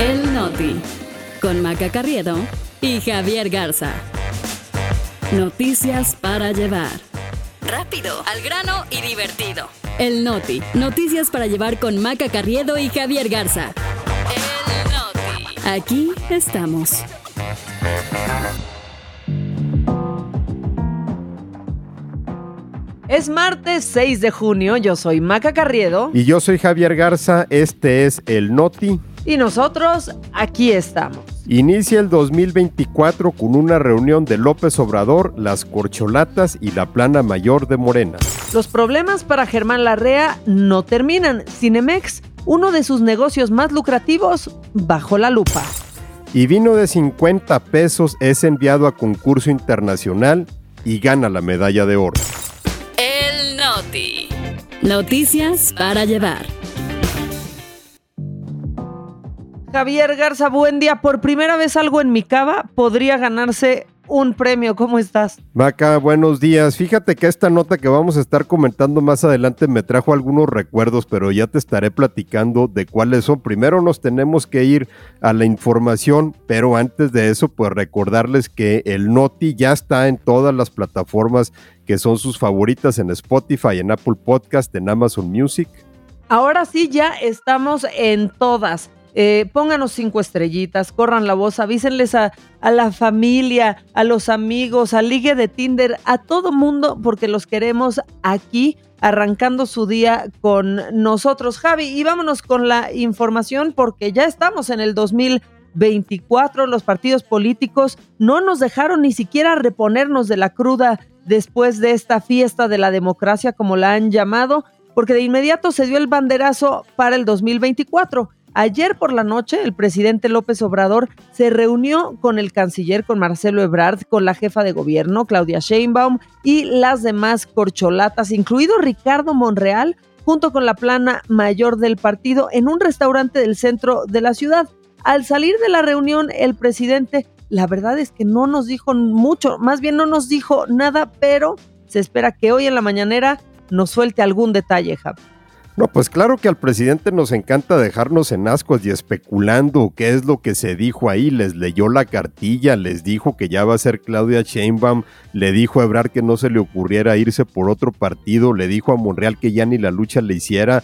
El Noti, con Maca Carriedo y Javier Garza. Noticias para llevar. Rápido, al grano y divertido. El Noti, noticias para llevar con Maca Carriedo y Javier Garza. El Noti. Aquí estamos. Es martes 6 de junio, yo soy Maca Carriedo. Y yo soy Javier Garza, este es el Noti. Y nosotros aquí estamos. Inicia el 2024 con una reunión de López Obrador, las corcholatas y la plana mayor de Morena. Los problemas para Germán Larrea no terminan. Cinemex, uno de sus negocios más lucrativos, bajo la lupa. Y vino de 50 pesos es enviado a concurso internacional y gana la medalla de oro. Noticias para llevar. Javier Garza, buen día. Por primera vez algo en mi cava podría ganarse un premio. ¿Cómo estás? Maca, buenos días. Fíjate que esta nota que vamos a estar comentando más adelante me trajo algunos recuerdos, pero ya te estaré platicando de cuáles son. Primero nos tenemos que ir a la información, pero antes de eso, pues recordarles que el Noti ya está en todas las plataformas que son sus favoritas en Spotify, en Apple Podcast, en Amazon Music. Ahora sí, ya estamos en todas. Eh, pónganos cinco estrellitas, corran la voz, avísenles a, a, la familia, a los amigos, a Ligue de Tinder, a todo mundo, porque los queremos aquí arrancando su día con nosotros. Javi, y vámonos con la información porque ya estamos en el 2024, los partidos políticos no nos dejaron ni siquiera reponernos de la cruda después de esta fiesta de la democracia, como la han llamado, porque de inmediato se dio el banderazo para el 2024. Ayer por la noche, el presidente López Obrador se reunió con el canciller, con Marcelo Ebrard, con la jefa de gobierno, Claudia Sheinbaum, y las demás corcholatas, incluido Ricardo Monreal, junto con la plana mayor del partido, en un restaurante del centro de la ciudad. Al salir de la reunión, el presidente, la verdad es que no nos dijo mucho, más bien no nos dijo nada, pero se espera que hoy en la mañanera nos suelte algún detalle, Javi. No, pues claro que al presidente nos encanta dejarnos en ascuas y especulando qué es lo que se dijo ahí. Les leyó la cartilla, les dijo que ya va a ser Claudia Sheinbaum, le dijo a Ebrard que no se le ocurriera irse por otro partido, le dijo a Monreal que ya ni la lucha le hiciera.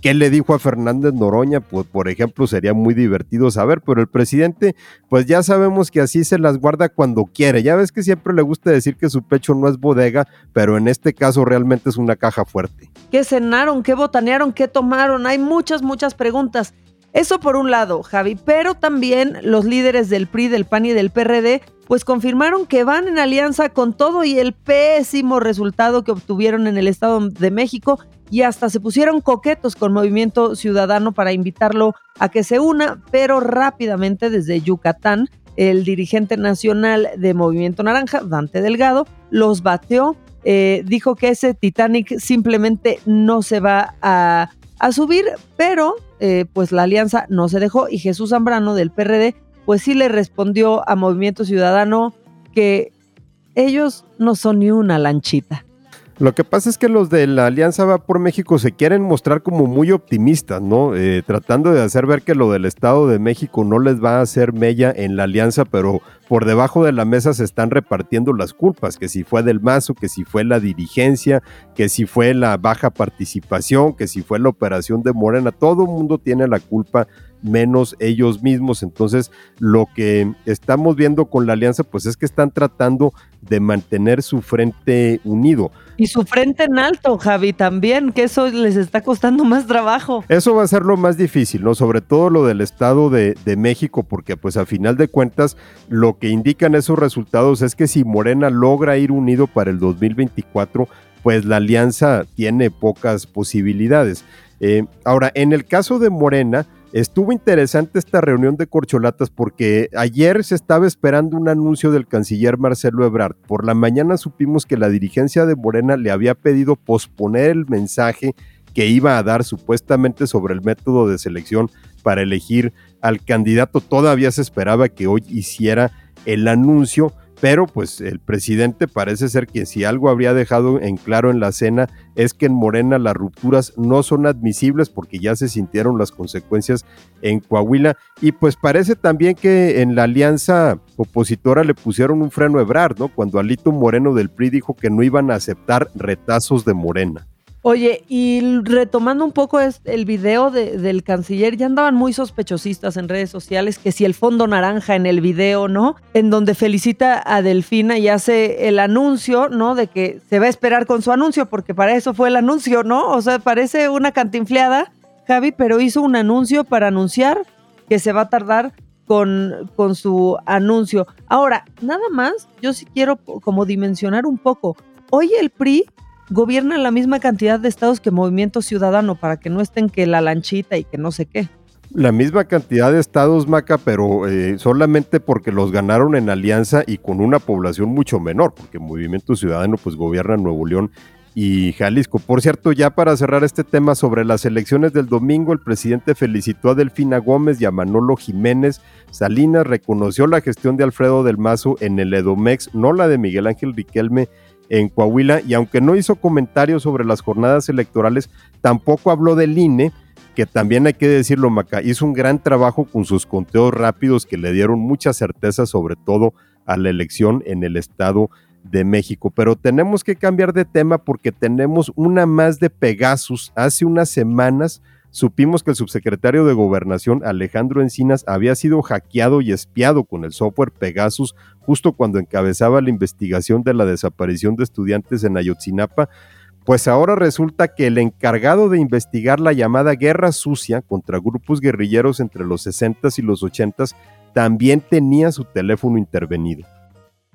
¿Qué le dijo a Fernández Noroña? Pues, por ejemplo, sería muy divertido saber, pero el presidente, pues ya sabemos que así se las guarda cuando quiere. Ya ves que siempre le gusta decir que su pecho no es bodega, pero en este caso realmente es una caja fuerte. ¿Qué cenaron? ¿Qué botanearon? ¿Qué tomaron? Hay muchas, muchas preguntas. Eso por un lado, Javi, pero también los líderes del PRI, del PAN y del PRD, pues confirmaron que van en alianza con todo y el pésimo resultado que obtuvieron en el Estado de México y hasta se pusieron coquetos con Movimiento Ciudadano para invitarlo a que se una, pero rápidamente desde Yucatán, el dirigente nacional de Movimiento Naranja, Dante Delgado, los bateó, eh, dijo que ese Titanic simplemente no se va a, a subir, pero eh, pues la alianza no se dejó y Jesús Zambrano del PRD pues sí le respondió a Movimiento Ciudadano que ellos no son ni una lanchita. Lo que pasa es que los de la Alianza Va por México se quieren mostrar como muy optimistas, ¿no? Eh, tratando de hacer ver que lo del Estado de México no les va a hacer mella en la alianza, pero por debajo de la mesa se están repartiendo las culpas, que si fue del Mazo, que si fue la dirigencia, que si fue la baja participación, que si fue la operación de Morena, todo el mundo tiene la culpa menos ellos mismos. Entonces, lo que estamos viendo con la alianza, pues es que están tratando de mantener su frente unido. Y su frente en alto, Javi, también, que eso les está costando más trabajo. Eso va a ser lo más difícil, ¿no? Sobre todo lo del Estado de, de México, porque pues a final de cuentas, lo que indican esos resultados es que si Morena logra ir unido para el 2024, pues la alianza tiene pocas posibilidades. Eh, ahora, en el caso de Morena, Estuvo interesante esta reunión de corcholatas porque ayer se estaba esperando un anuncio del canciller Marcelo Ebrard. Por la mañana supimos que la dirigencia de Morena le había pedido posponer el mensaje que iba a dar supuestamente sobre el método de selección para elegir al candidato. Todavía se esperaba que hoy hiciera el anuncio pero pues el presidente parece ser que si algo habría dejado en claro en la cena es que en Morena las rupturas no son admisibles porque ya se sintieron las consecuencias en Coahuila y pues parece también que en la alianza opositora le pusieron un freno a Ebrard, ¿no? Cuando Alito Moreno del PRI dijo que no iban a aceptar retazos de Morena. Oye, y retomando un poco el video del canciller, ya andaban muy sospechosistas en redes sociales que si el fondo naranja en el video, ¿no? En donde felicita a Delfina y hace el anuncio, ¿no? De que se va a esperar con su anuncio, porque para eso fue el anuncio, ¿no? O sea, parece una cantinfleada, Javi, pero hizo un anuncio para anunciar que se va a tardar con, con su anuncio. Ahora, nada más, yo sí quiero como dimensionar un poco. Hoy el PRI gobierna la misma cantidad de estados que Movimiento Ciudadano para que no estén que la lanchita y que no sé qué. La misma cantidad de estados, Maca, pero eh, solamente porque los ganaron en alianza y con una población mucho menor, porque Movimiento Ciudadano pues gobierna Nuevo León y Jalisco. Por cierto, ya para cerrar este tema sobre las elecciones del domingo, el presidente felicitó a Delfina Gómez y a Manolo Jiménez. Salinas reconoció la gestión de Alfredo del Mazo en el Edomex, no la de Miguel Ángel Riquelme en Coahuila y aunque no hizo comentarios sobre las jornadas electorales, tampoco habló del INE, que también hay que decirlo, Maca, hizo un gran trabajo con sus conteos rápidos que le dieron mucha certeza sobre todo a la elección en el Estado de México. Pero tenemos que cambiar de tema porque tenemos una más de Pegasus. Hace unas semanas supimos que el subsecretario de Gobernación Alejandro Encinas había sido hackeado y espiado con el software Pegasus justo cuando encabezaba la investigación de la desaparición de estudiantes en Ayotzinapa. Pues ahora resulta que el encargado de investigar la llamada guerra sucia contra grupos guerrilleros entre los 60s y los 80s también tenía su teléfono intervenido.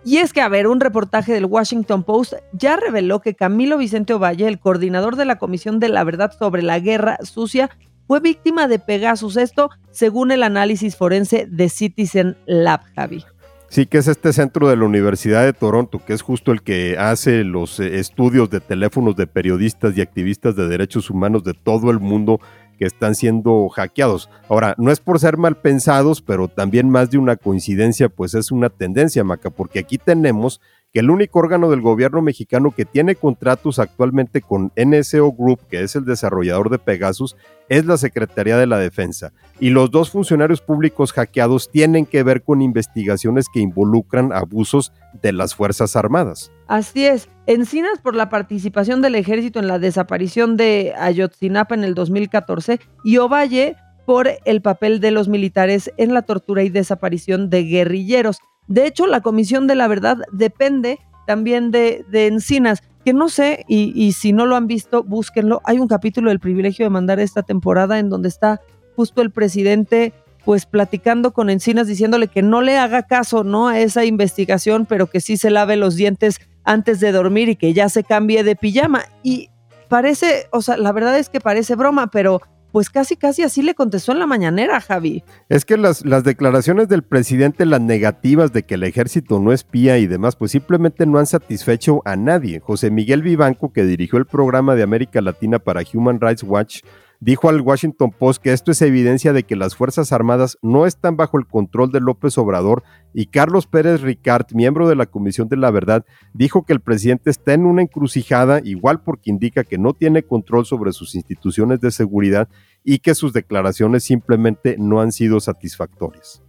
Y es que, a ver, un reportaje del Washington Post ya reveló que Camilo Vicente Ovalle, el coordinador de la Comisión de la Verdad sobre la Guerra Sucia, fue víctima de Pegasus. Esto según el análisis forense de Citizen Lab, Javi. Sí, que es este centro de la Universidad de Toronto, que es justo el que hace los eh, estudios de teléfonos de periodistas y activistas de derechos humanos de todo el mundo que están siendo hackeados. Ahora, no es por ser mal pensados, pero también más de una coincidencia, pues es una tendencia, Maca, porque aquí tenemos que el único órgano del gobierno mexicano que tiene contratos actualmente con NSO Group, que es el desarrollador de Pegasus, es la Secretaría de la Defensa. Y los dos funcionarios públicos hackeados tienen que ver con investigaciones que involucran abusos de las Fuerzas Armadas. Así es. Encinas por la participación del ejército en la desaparición de Ayotzinapa en el 2014 y Ovalle por el papel de los militares en la tortura y desaparición de guerrilleros. De hecho, la Comisión de la Verdad depende también de, Encinas, que no sé, y, si no lo han visto, búsquenlo. Hay un capítulo del privilegio de mandar esta temporada en donde está justo el presidente pues platicando con Encinas diciéndole que no le haga caso, ¿no? A esa investigación, pero que sí se lave los dientes antes de dormir y que ya se cambie de pijama. Y parece, o sea, la verdad es que parece broma, pero pues casi casi así le contestó en la mañanera, Javi. Es que las, declaraciones del presidente, las negativas de que el ejército no espía y demás, pues simplemente no han satisfecho a nadie. José Miguel Vivanco, que dirigió el programa de América Latina para Human Rights Watch, dijo al Washington Post que esto es evidencia de que las Fuerzas Armadas no están bajo el control de López Obrador y Carlos Pérez Ricard, miembro de la Comisión de la Verdad, dijo que el presidente está en una encrucijada, igual porque indica que no tiene control sobre sus instituciones de seguridad y que sus declaraciones simplemente no han sido satisfactorias.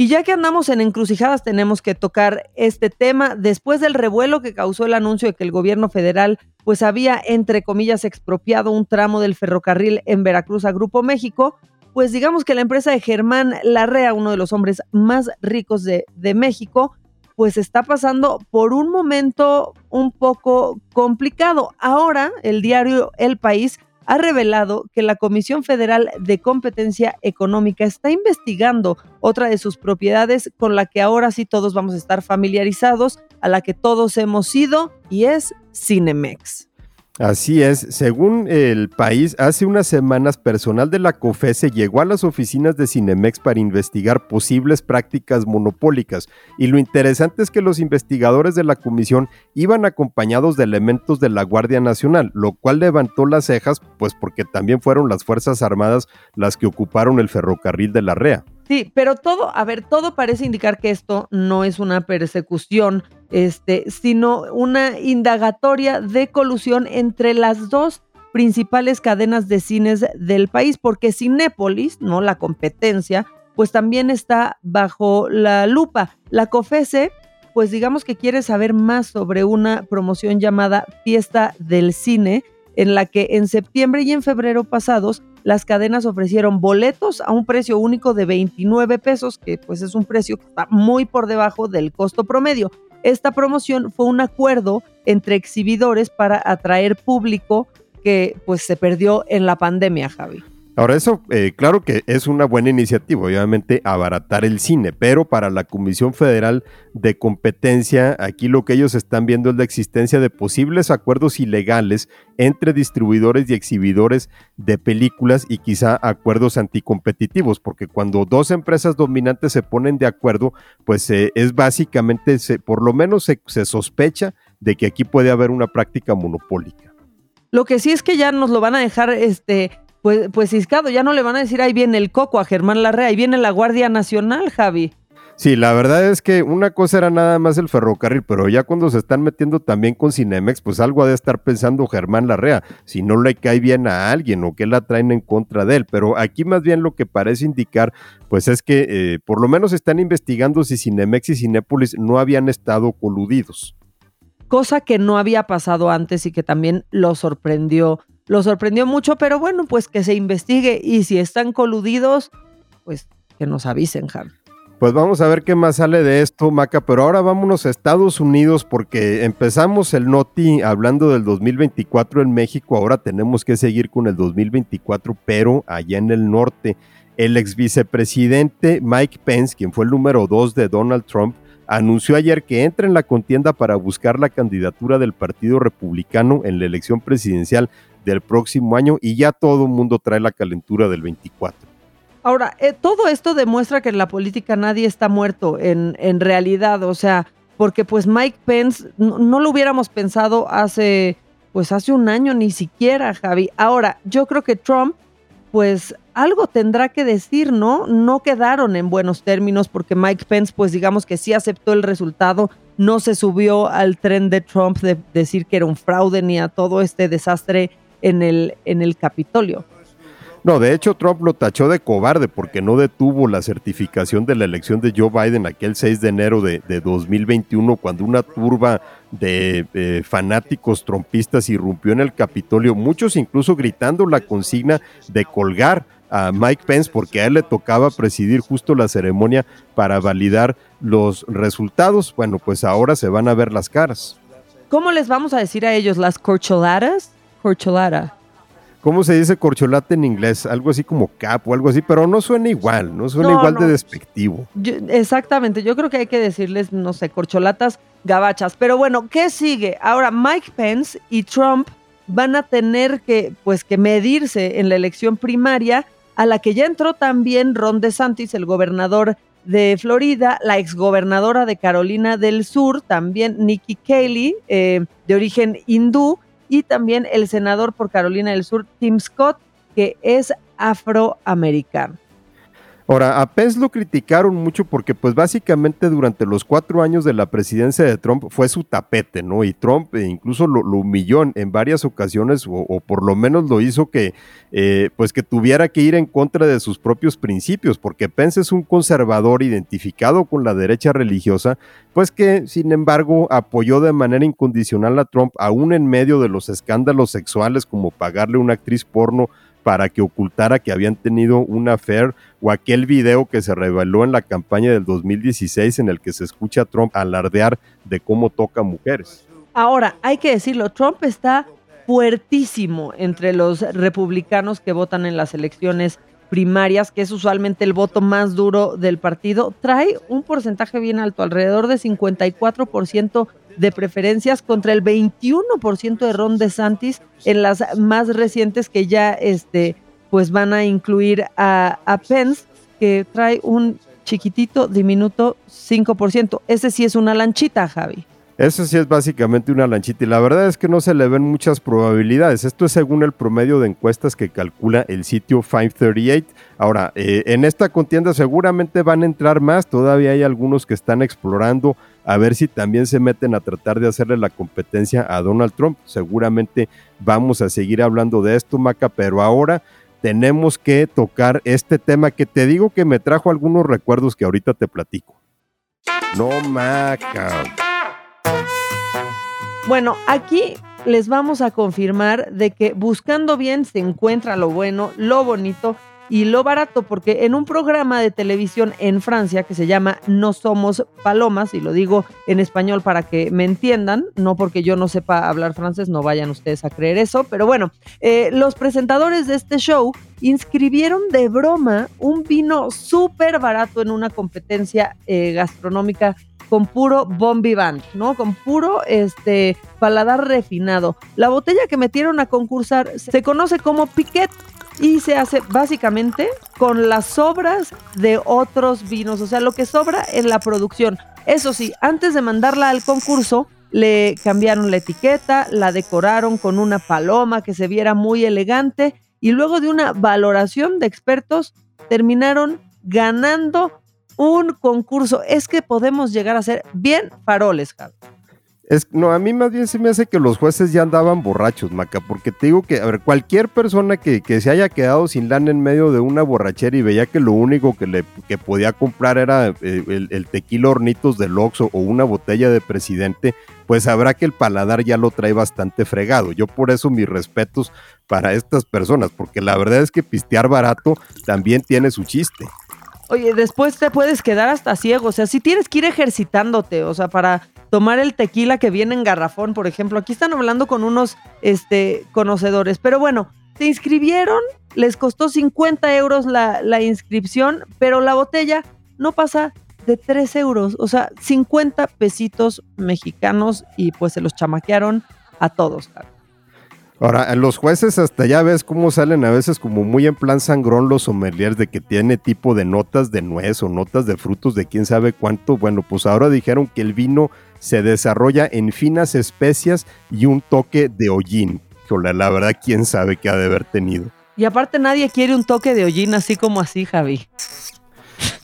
Y ya que andamos en encrucijadas, tenemos que tocar este tema después del revuelo que causó el anuncio de que el gobierno federal pues había, entre comillas, expropiado un tramo del ferrocarril en Veracruz a Grupo México, pues digamos que la empresa de Germán Larrea, uno de los hombres más ricos de, de México, pues está pasando por un momento un poco complicado. Ahora el diario El País ha revelado que la Comisión Federal de Competencia Económica está investigando otra de sus propiedades con la que ahora sí todos vamos a estar familiarizados, a la que todos hemos ido, y es Cinemex. Así es, según el país, hace unas semanas personal de la COFESE llegó a las oficinas de Cinemex para investigar posibles prácticas monopólicas y lo interesante es que los investigadores de la comisión iban acompañados de elementos de la Guardia Nacional, lo cual levantó las cejas, pues porque también fueron las Fuerzas Armadas las que ocuparon el ferrocarril de la REA. Sí, pero todo, a ver, todo parece indicar que esto no es una persecución, este, sino una indagatoria de colusión entre las dos principales cadenas de cines del país, porque Cinépolis, ¿no? La competencia, pues también está bajo la lupa. La COFESE, pues digamos que quiere saber más sobre una promoción llamada Fiesta del Cine, en la que en septiembre y en febrero pasados las cadenas ofrecieron boletos a un precio único de 29 pesos, que pues es un precio que está muy por debajo del costo promedio. Esta promoción fue un acuerdo entre exhibidores para atraer público que pues se perdió en la pandemia, Javi. Ahora, eso, eh, claro que es una buena iniciativa, obviamente, abaratar el cine, pero para la Comisión Federal de Competencia, aquí lo que ellos están viendo es la existencia de posibles acuerdos ilegales entre distribuidores y exhibidores de películas y quizá acuerdos anticompetitivos, porque cuando dos empresas dominantes se ponen de acuerdo, pues eh, es básicamente, por lo menos se, se sospecha de que aquí puede haber una práctica monopólica. Lo que sí es que ya nos lo van a dejar este pues, pues ciscado, ya no le van a decir ahí viene el coco a Germán Larrea, ahí viene la Guardia Nacional, Javi. Sí, la verdad es que una cosa era nada más el ferrocarril, pero ya cuando se están metiendo también con Cinemex, pues algo ha de estar pensando Germán Larrea, si no le cae bien a alguien o que la traen en contra de él. Pero aquí más bien lo que parece indicar, pues es que eh, por lo menos están investigando si Cinemex y Cinépolis no habían estado coludidos. Cosa que no había pasado antes y que también lo sorprendió lo sorprendió mucho, pero bueno, pues que se investigue y si están coludidos, pues que nos avisen, Javi. Pues vamos a ver qué más sale de esto, Maca, pero ahora vámonos a Estados Unidos porque empezamos el Noti hablando del 2024 en México, ahora tenemos que seguir con el 2024, pero allá en el norte. El ex vicepresidente Mike Pence, quien fue el número dos de Donald Trump, anunció ayer que entra en la contienda para buscar la candidatura del Partido Republicano en la elección presidencial del próximo año y ya todo el mundo trae la calentura del 24. Ahora, eh, todo esto demuestra que en la política nadie está muerto en, en realidad, o sea, porque pues Mike Pence no, lo hubiéramos pensado hace, pues hace un año ni siquiera, Javi. Ahora, yo creo que Trump, pues algo tendrá que decir, ¿no? No quedaron en buenos términos porque Mike Pence, pues digamos que sí aceptó el resultado, no se subió al tren de Trump de decir que era un fraude ni a todo este desastre en el, en el Capitolio. No, de hecho Trump lo tachó de cobarde porque no detuvo la certificación de la elección de Joe Biden aquel 6 de enero de, 2021 cuando una turba de eh, fanáticos trompistas irrumpió en el Capitolio, muchos incluso gritando la consigna de colgar a Mike Pence porque a él le tocaba presidir justo la ceremonia para validar los resultados. Bueno, pues ahora se van a ver las caras. ¿Cómo les vamos a decir a ellos las corcholadas? Corcholata. ¿Cómo se dice corcholata en inglés? Algo así como cap o algo así, pero no suena igual, no suena igual de despectivo. exactamente, yo creo que hay que decirles, no sé, corcholatas gabachas. Pero bueno, ¿qué sigue? Ahora Mike Pence y Trump van a tener que, pues, que medirse en la elección primaria a la que ya entró también Ron DeSantis, el gobernador de Florida, la exgobernadora de Carolina del Sur, también Nikki Haley, eh, de origen hindú, y también el senador por Carolina del Sur, Tim Scott, que es afroamericano. Ahora, a Pence lo criticaron mucho porque pues básicamente durante los cuatro años de la presidencia de Trump fue su tapete, ¿no? Y Trump eh, incluso lo, humilló en, varias ocasiones o, por lo menos lo hizo que eh, pues que tuviera que ir en contra de sus propios principios, porque Pence es un conservador identificado con la derecha religiosa, pues que sin embargo apoyó de manera incondicional a Trump aún en medio de los escándalos sexuales como pagarle a una actriz porno para que ocultara que habían tenido una affair o aquel video que se reveló en la campaña del 2016 en el que se escucha a Trump alardear de cómo toca mujeres. Ahora, hay que decirlo, Trump está fuertísimo entre los republicanos que votan en las elecciones primarias, que es usualmente el voto más duro del partido, trae un porcentaje bien alto, alrededor de 54% de preferencias contra el 21% de Ron DeSantis en las más recientes que ya este, pues van a incluir a, Pence, que trae un chiquitito, diminuto 5%. Ese sí es una lanchita, Javi. Eso sí es básicamente una lanchita y la verdad es que no se le ven muchas probabilidades. Esto es según el promedio de encuestas que calcula el sitio 538. Ahora, eh, en esta contienda seguramente van a entrar más, todavía hay algunos que están explorando a ver si también se meten a tratar de hacerle la competencia a Donald Trump. Seguramente vamos a seguir hablando de esto, Maca, pero ahora tenemos que tocar este tema que te digo que me trajo algunos recuerdos que ahorita te platico. No, Maca. Bueno, aquí les vamos a confirmar de que buscando bien se encuentra lo bueno, lo bonito y lo barato, porque en un programa de televisión en Francia que se llama No Somos Palomas, y lo digo en español para que me entiendan, no porque yo no sepa hablar francés, no vayan ustedes a creer eso, pero bueno, eh, los presentadores de este show inscribieron de broma un vino súper barato en una competencia eh, gastronómica con puro bon ¿no? Con puro este paladar refinado. La botella que metieron a concursar se conoce como Piquet y se hace básicamente con las sobras de otros vinos, o sea, lo que sobra en la producción. Eso sí, antes de mandarla al concurso, le cambiaron la etiqueta, la decoraron con una paloma que se viera muy elegante y luego de una valoración de expertos terminaron ganando un concurso. Es que podemos llegar a ser bien faroles, Javi. Es, no, a mí más bien se me hace que los jueces ya andaban borrachos, Maca, porque te digo que, a ver, cualquier persona que, se haya quedado sin lana en medio de una borrachera y veía que lo único que le que podía comprar era eh, el, el, tequila hornitos del Oxxo o una botella de presidente, pues sabrá que el paladar ya lo trae bastante fregado. Yo por eso mis respetos para estas personas, porque la verdad es que pistear barato también tiene su chiste. Oye, después te puedes quedar hasta ciego. O sea, si tienes que ir ejercitándote, o sea, para tomar el tequila que viene en garrafón, por ejemplo. Aquí están hablando con unos este, conocedores. Pero bueno, se inscribieron, les costó 50 euros la, inscripción, pero la botella no pasa de 3 euros. O sea, 50 pesitos mexicanos y pues se los chamaquearon a todos. Ahora, los jueces hasta ya ves cómo salen a veces como muy en plan sangrón los sommeliers de que tiene tipo de notas de nuez o notas de frutos de quién sabe cuánto. Bueno, pues ahora dijeron que el vino se desarrolla en finas especias y un toque de hollín. Híjole, la verdad, quién sabe qué ha de haber tenido. Y aparte nadie quiere un toque de hollín así como así, Javi.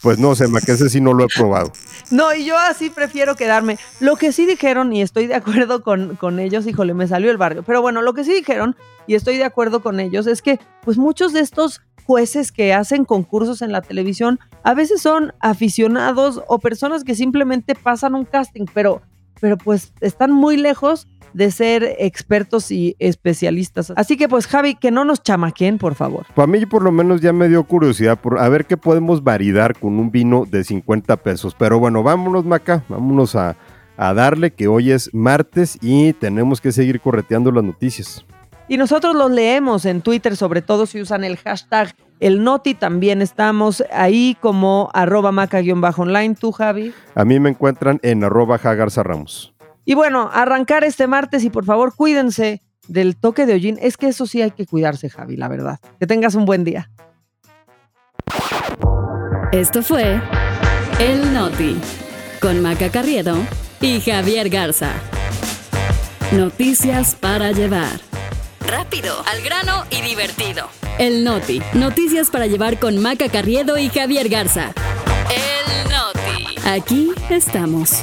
Pues no sé, que ese sí no lo he probado. No, y yo así prefiero quedarme. Lo que sí dijeron, y estoy de acuerdo con, con ellos, híjole, me salió el barrio. Pero bueno, lo que sí dijeron, y estoy de acuerdo con ellos, es que pues muchos de estos jueces que hacen concursos en la televisión a veces son aficionados o personas que simplemente pasan un casting, pero, pero pues están muy lejos de ser expertos y especialistas. Así que pues Javi, que no nos chamaquen, por favor. Para mí por lo menos ya me dio curiosidad por a ver qué podemos validar con un vino de 50 pesos. Pero bueno, vámonos Maca, vámonos a, a darle que hoy es martes y tenemos que seguir correteando las noticias. Y nosotros los leemos en Twitter, sobre todo si usan el hashtag el Noti. También estamos ahí como arroba maca-online. ¿Tú, Javi? A mí me encuentran en arroba jagarza ramos. Y bueno, arrancar este martes y por favor cuídense del toque de hollín. Es que eso sí hay que cuidarse, Javi, la verdad. Que tengas un buen día. Esto fue El Noti con Maca Carriedo y Javier Garza. Noticias para llevar. Rápido, al grano y divertido. El Noti. Noticias para llevar con Maca Carriedo y Javier Garza. El Noti. Aquí estamos.